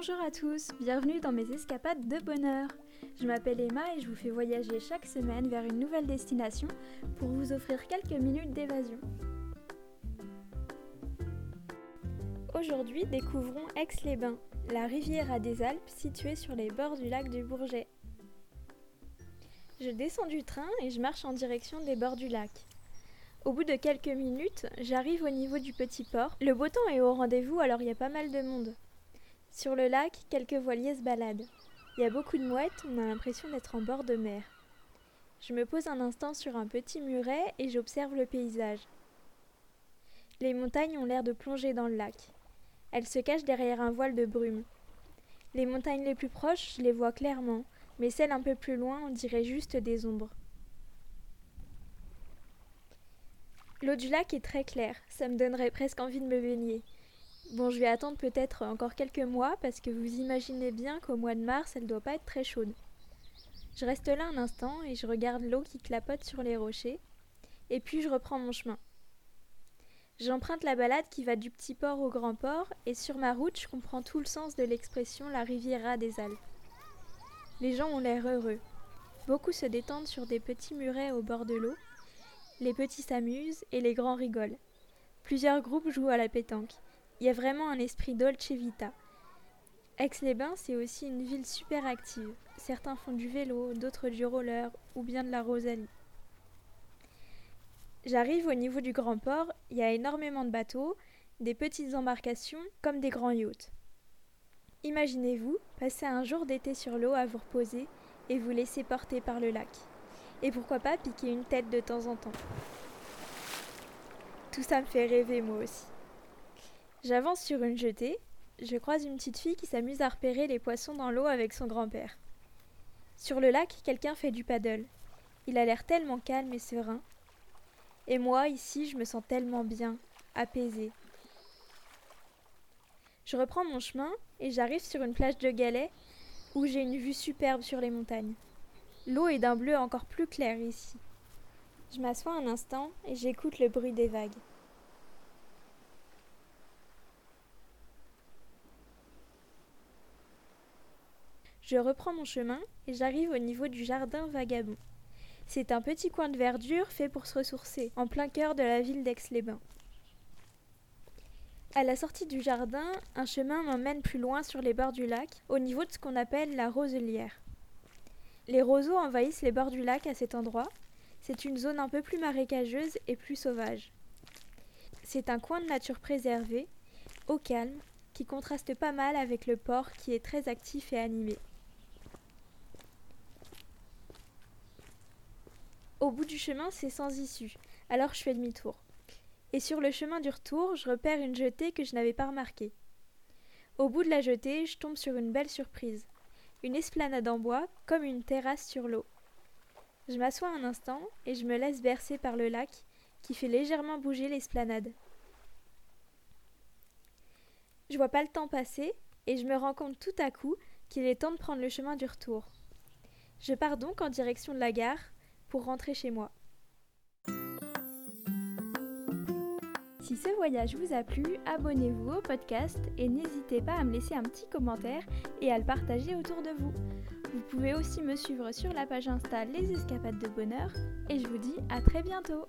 Bonjour à tous, bienvenue dans mes escapades de bonheur. Je m'appelle Emma et je vous fais voyager chaque semaine vers une nouvelle destination pour vous offrir quelques minutes d'évasion. Aujourd'hui, découvrons Aix-les-Bains, la rivière à des Alpes située sur les bords du lac du Bourget. Je descends du train et je marche en direction des bords du lac. Au bout de quelques minutes, j'arrive au niveau du petit port. Le beau temps est au rendez-vous alors il y a pas mal de monde. Sur le lac, quelques voiliers se baladent. Il y a beaucoup de mouettes, on a l'impression d'être en bord de mer. Je me pose un instant sur un petit muret et j'observe le paysage. Les montagnes ont l'air de plonger dans le lac. Elles se cachent derrière un voile de brume. Les montagnes les plus proches, je les vois clairement, mais celles un peu plus loin, on dirait juste des ombres. L'eau du lac est très claire, ça me donnerait presque envie de me baigner. Bon, je vais attendre peut-être encore quelques mois parce que vous imaginez bien qu'au mois de mars, elle doit pas être très chaude. Je reste là un instant et je regarde l'eau qui clapote sur les rochers, et puis je reprends mon chemin. J'emprunte la balade qui va du petit port au grand port, et sur ma route, je comprends tout le sens de l'expression la riviera des Alpes. Les gens ont l'air heureux. Beaucoup se détendent sur des petits murets au bord de l'eau. Les petits s'amusent et les grands rigolent. Plusieurs groupes jouent à la pétanque. Il y a vraiment un esprit dolce vita. Aix-les-Bains, c'est aussi une ville super active. Certains font du vélo, d'autres du roller ou bien de la rosalie. J'arrive au niveau du grand port, il y a énormément de bateaux, des petites embarcations comme des grands yachts. Imaginez-vous passer un jour d'été sur l'eau à vous reposer et vous laisser porter par le lac. Et pourquoi pas piquer une tête de temps en temps. Tout ça me fait rêver moi aussi. J'avance sur une jetée, je croise une petite fille qui s'amuse à repérer les poissons dans l'eau avec son grand-père. Sur le lac, quelqu'un fait du paddle. Il a l'air tellement calme et serein. Et moi, ici, je me sens tellement bien, apaisée. Je reprends mon chemin et j'arrive sur une plage de galets où j'ai une vue superbe sur les montagnes. L'eau est d'un bleu encore plus clair ici. Je m'assois un instant et j'écoute le bruit des vagues. Je reprends mon chemin et j'arrive au niveau du jardin vagabond. C'est un petit coin de verdure fait pour se ressourcer, en plein cœur de la ville d'Aix-les-Bains. À la sortie du jardin, un chemin m'emmène plus loin sur les bords du lac, au niveau de ce qu'on appelle la roselière. Les roseaux envahissent les bords du lac à cet endroit. C'est une zone un peu plus marécageuse et plus sauvage. C'est un coin de nature préservé, au calme, qui contraste pas mal avec le port qui est très actif et animé. Au bout du chemin, c'est sans issue, alors je fais demi-tour. Et sur le chemin du retour, je repère une jetée que je n'avais pas remarquée. Au bout de la jetée, je tombe sur une belle surprise. Une esplanade en bois, comme une terrasse sur l'eau. Je m'assois un instant et je me laisse bercer par le lac qui fait légèrement bouger l'esplanade. Je vois pas le temps passer et je me rends compte tout à coup qu'il est temps de prendre le chemin du retour. Je pars donc en direction de la gare pour rentrer chez moi. Si ce voyage vous a plu, abonnez-vous au podcast et n'hésitez pas à me laisser un petit commentaire et à le partager autour de vous. Vous pouvez aussi me suivre sur la page Insta Les Escapades de Bonheur et je vous dis à très bientôt